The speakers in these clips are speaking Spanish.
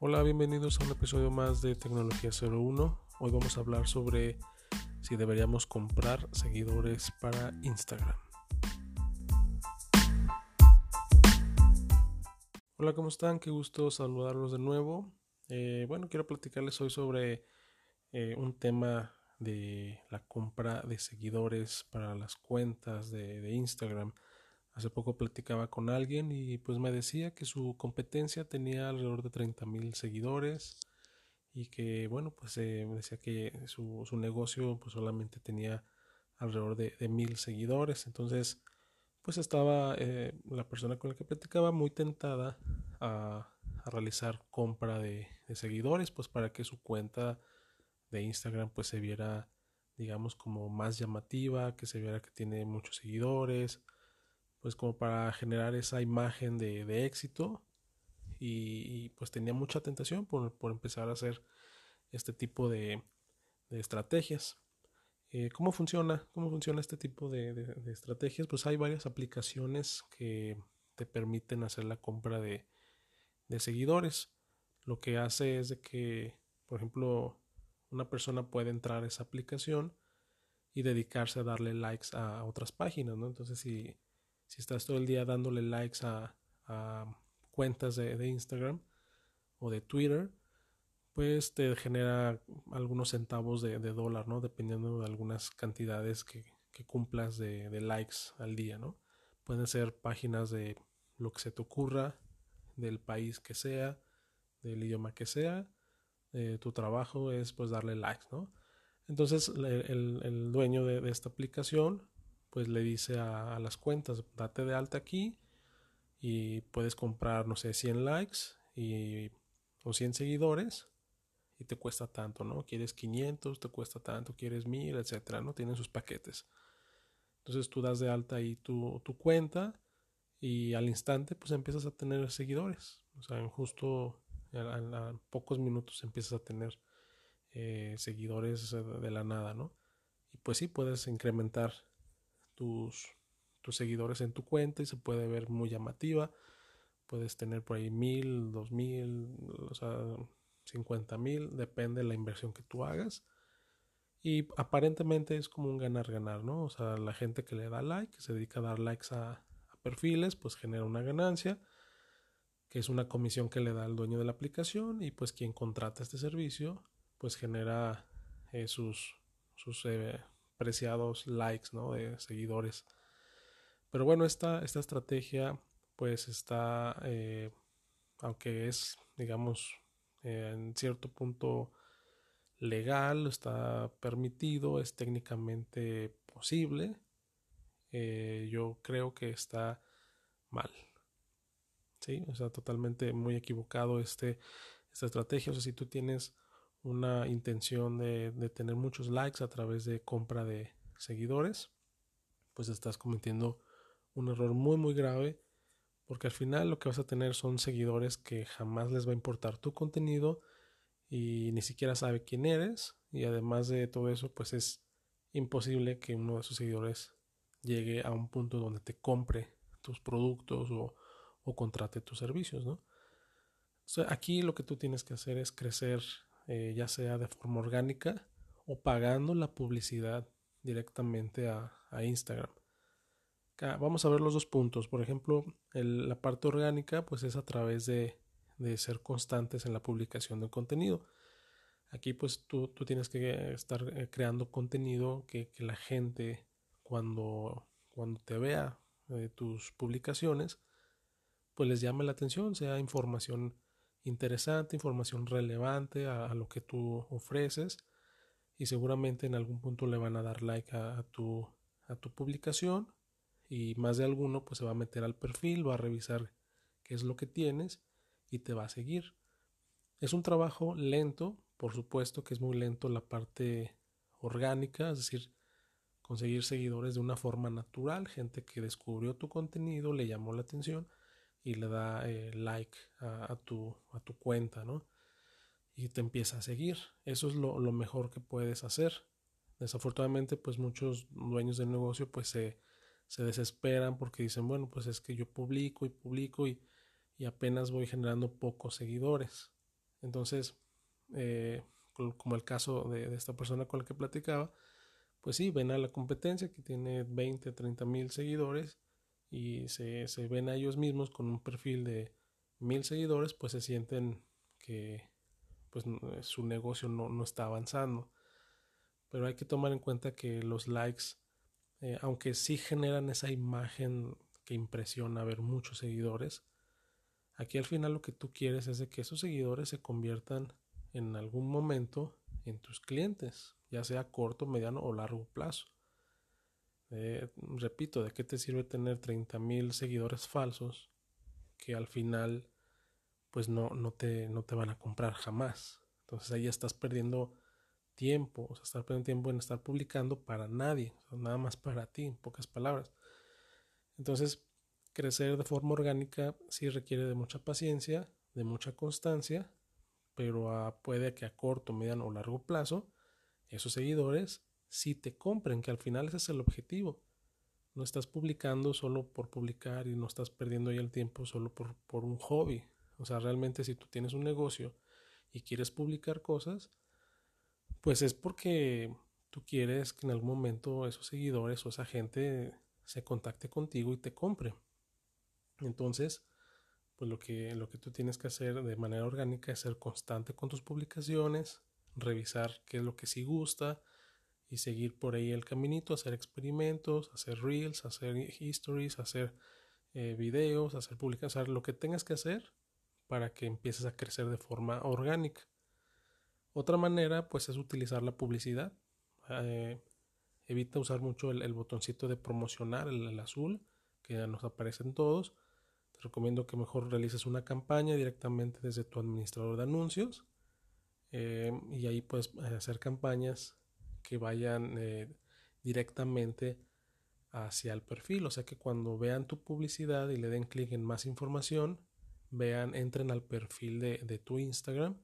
Hola, bienvenidos a un episodio más de Tecnología 01. Hoy vamos a hablar sobre si deberíamos comprar seguidores para Instagram. Hola, ¿cómo están? Qué gusto saludarlos de nuevo. Eh, bueno, quiero platicarles hoy sobre eh, un tema de la compra de seguidores para las cuentas de, de Instagram. Hace poco platicaba con alguien y pues me decía que su competencia tenía alrededor de 30 mil seguidores y que bueno pues eh, decía que su, su, negocio pues solamente tenía alrededor de, de mil seguidores. Entonces pues estaba eh, la persona con la que platicaba muy tentada a, a realizar compra de, de, seguidores pues para que su cuenta de Instagram pues se viera digamos como más llamativa, que se viera que tiene muchos seguidores pues como para generar esa imagen de, de éxito y, pues tenía mucha tentación por, por, empezar a hacer este tipo de, de estrategias. Eh, ¿Cómo funciona? ¿Cómo funciona este tipo de, de, estrategias? Pues hay varias aplicaciones que te permiten hacer la compra de, seguidores. Lo que hace es de que, por ejemplo, una persona puede entrar a esa aplicación y dedicarse a darle likes a otras páginas, ¿no? Entonces, si si estás todo el día dándole likes a, cuentas de, Instagram o de Twitter, pues te genera algunos centavos de, de dólar, ¿no? Dependiendo de algunas cantidades que, cumplas de, likes al día, ¿no? Pueden ser páginas de lo que se te ocurra, del país que sea, del idioma que sea. Eh, tu trabajo es pues darle likes, ¿no? Entonces el, dueño de, esta aplicación pues le dice a, las cuentas, date de alta aquí y puedes comprar, no sé, 100 likes y, o 100 seguidores y te cuesta tanto, ¿no? Quieres 500, te cuesta tanto, quieres 1000, etcétera, ¿no? Tienen sus paquetes. Entonces tú das de alta ahí tu, tu cuenta y al instante pues empiezas a tener seguidores. O sea, en justo a, pocos minutos empiezas a tener eh, seguidores de la nada, ¿no? Y pues sí, puedes incrementar tus, tus seguidores en tu cuenta y se puede ver muy llamativa. Puedes tener por ahí mil, dos mil, o sea, cincuenta mil, depende de la inversión que tú hagas. Y aparentemente es como un ganar-ganar, ¿no? O sea, la gente que le da like, que se dedica a dar likes a, perfiles, pues genera una ganancia, que es una comisión que le da el dueño de la aplicación y pues quien contrata este servicio, pues genera eh, sus, sus eh, preciados likes, ¿no? De seguidores. Pero bueno, esta, esta estrategia pues está, eh, aunque es, digamos, eh, en cierto punto legal, está permitido, es técnicamente posible, eh, yo creo que está mal. Sí, o sea, totalmente muy equivocado este, esta estrategia. O sea, si tú tienes una intención de, tener muchos likes a través de compra de seguidores, pues estás cometiendo un error muy muy grave porque al final lo que vas a tener son seguidores que jamás les va a importar tu contenido y ni siquiera sabe quién eres y además de todo eso pues es imposible que uno de sus seguidores llegue a un punto donde te compre tus productos o, contrate tus servicios, ¿no? Aquí lo que tú tienes que hacer es crecer eh, ya sea de forma orgánica o pagando la publicidad directamente a, Instagram. Vamos a ver los dos puntos. Por ejemplo, la parte orgánica pues es a través de, de, ser constantes en la publicación del contenido. Aquí pues tú, tienes que estar eh, creando contenido que, que, la gente cuando, cuando te vea eh, tus publicaciones pues les llame la atención, sea información interesante, información relevante a, lo que tú ofreces y seguramente en algún punto le van a dar like a, a, tu, a tu publicación y más de alguno pues se va a meter al perfil, va a revisar qué es lo que tienes y te va a seguir. Es un trabajo lento, por supuesto que es muy lento la parte orgánica, es decir, conseguir seguidores de una forma natural, gente que descubrió tu contenido, le llamó la atención y le da eh, like a, tu, a tu cuenta, ¿no? Y te empieza a seguir. Eso es lo, lo, mejor que puedes hacer. Desafortunadamente, pues muchos dueños del negocio pues se, se desesperan porque dicen, bueno, pues es que yo publico y publico y, y apenas voy generando pocos seguidores. Entonces, eh, como el caso de, esta persona con la que platicaba, pues sí, ven a la competencia que tiene 20, 30 mil seguidores y se, ven a ellos mismos con un perfil de mil seguidores, pues se sienten que pues, su negocio no, está avanzando. Pero hay que tomar en cuenta que los likes, eh, aunque sí generan esa imagen que impresiona ver muchos seguidores, aquí al final lo que tú quieres es que esos seguidores se conviertan en algún momento en tus clientes, ya sea corto, mediano o largo plazo. Eh, repito, ¿de qué te sirve tener 30 mil seguidores falsos que al final pues no, no, te, no te van a comprar jamás? Entonces ahí estás perdiendo tiempo, o sea, estás perdiendo tiempo en estar publicando para nadie, nada más para ti, en pocas palabras. Entonces, crecer de forma orgánica sí requiere de mucha paciencia, de mucha constancia pero puede que a corto, mediano o largo plazo esos seguidores sí te compren, que al final ese es el objetivo. No estás publicando solo por publicar y no estás perdiendo ya el tiempo solo por, por un hobby. O sea, realmente si tú tienes un negocio y quieres publicar cosas, pues es porque tú quieres que en algún momento esos seguidores o esa gente se contacte contigo y te compre. Entonces, pues lo que, lo que tú tienes que hacer de manera orgánica es ser constante con tus publicaciones, revisar qué es lo que sí gusta y seguir por ahí el caminito, hacer experimentos, hacer reels, hacer histories, hacer eh, videos, hacer publicaciones, lo que tengas que hacer para que empieces a crecer de forma orgánica. Otra manera pues es utilizar la publicidad. Eh, evita usar mucho el, botoncito de promocionar, el, el azul, que ya nos aparecen todos te recomiendo que mejor realices una campaña directamente desde tu administrador de anuncios eh, y ahí puedes hacer campañas que vayan eh, directamente hacia el perfil, o sea que cuando vean tu publicidad y le den clic en más información, vean, entren al perfil de, de tu Instagram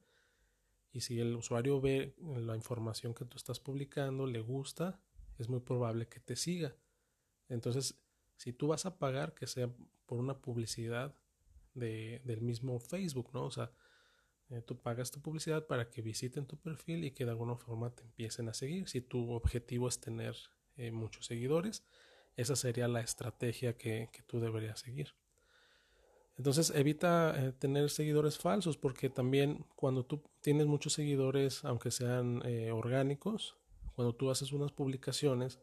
y si el usuario ve la información que tú estás publicando, le gusta, es muy probable que te siga. Entonces, si tú vas a pagar, que sea por una publicidad de, del mismo Facebook, ¿no? O sea, eh, tú pagas tu publicidad para que visiten tu perfil y que de alguna forma te empiecen a seguir. Si tu objetivo es tener eh, muchos seguidores, esa sería la estrategia que, tú deberías seguir. Entonces evita eh, tener seguidores falsos porque también cuando tú tienes muchos seguidores, aunque sean orgánicos, cuando tú haces unas publicaciones,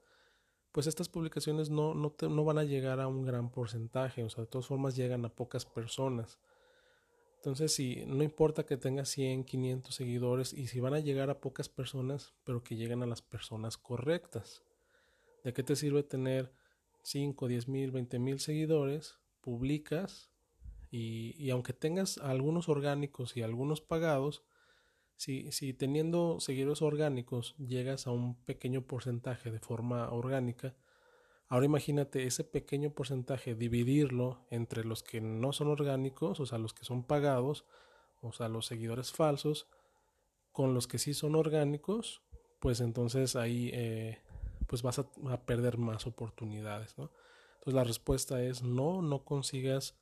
pues estas publicaciones no, no, no van a llegar a un gran porcentaje, o sea, de todas formas llegan a pocas personas. Entonces, si no importa que tengas 100, 500 seguidores y si van a llegar a pocas personas, pero que lleguen a las personas correctas. ¿De qué te sirve tener 5, 10 mil, 20 mil seguidores? Publicas y, y aunque tengas algunos orgánicos y algunos pagados, si, teniendo seguidores orgánicos llegas a un pequeño porcentaje de forma orgánica, ahora imagínate ese pequeño porcentaje dividirlo entre los que no son orgánicos, o sea, los que son pagados, o sea, los seguidores falsos, con los que sí son orgánicos, pues entonces ahí eh, pues vas a, perder más oportunidades, ¿no? Entonces la respuesta es no, no consigas,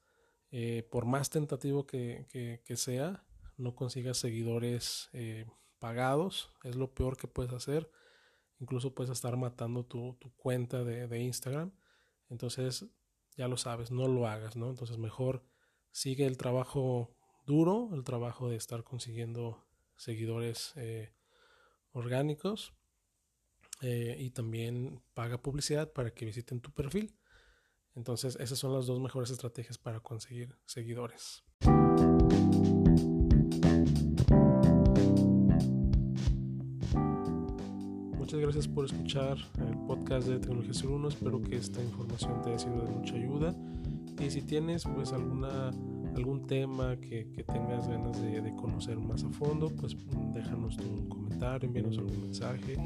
eh, por más tentativo que, que sea, no consigas seguidores eh, pagados, es lo peor que puedes hacer. Incluso puedes estar matando tu, cuenta de, Instagram. Entonces, ya lo sabes, no lo hagas, ¿no? Entonces, mejor sigue el trabajo duro, el trabajo de estar consiguiendo seguidores eh, orgánicos eh, y también paga publicidad para que visiten tu perfil. Entonces, esas son las dos mejores estrategias para conseguir seguidores. Muchas gracias por escuchar el podcast de Tecnología 01. Espero que esta información te haya sido de mucha ayuda. Y si tienes pues alguna algún tema que, tengas ganas de, conocer más a fondo, pues déjanos un comentario, envíanos algún mensaje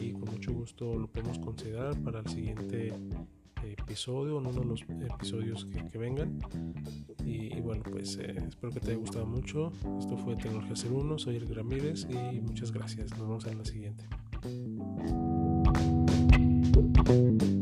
y con mucho gusto lo podemos considerar para el siguiente episodio, en uno de los episodios que, vengan. Y, bueno, pues eh, espero que te haya gustado mucho. Esto fue Tecnología 01, soy el Ramírez y muchas gracias. Nos vemos en la siguiente. Thank you.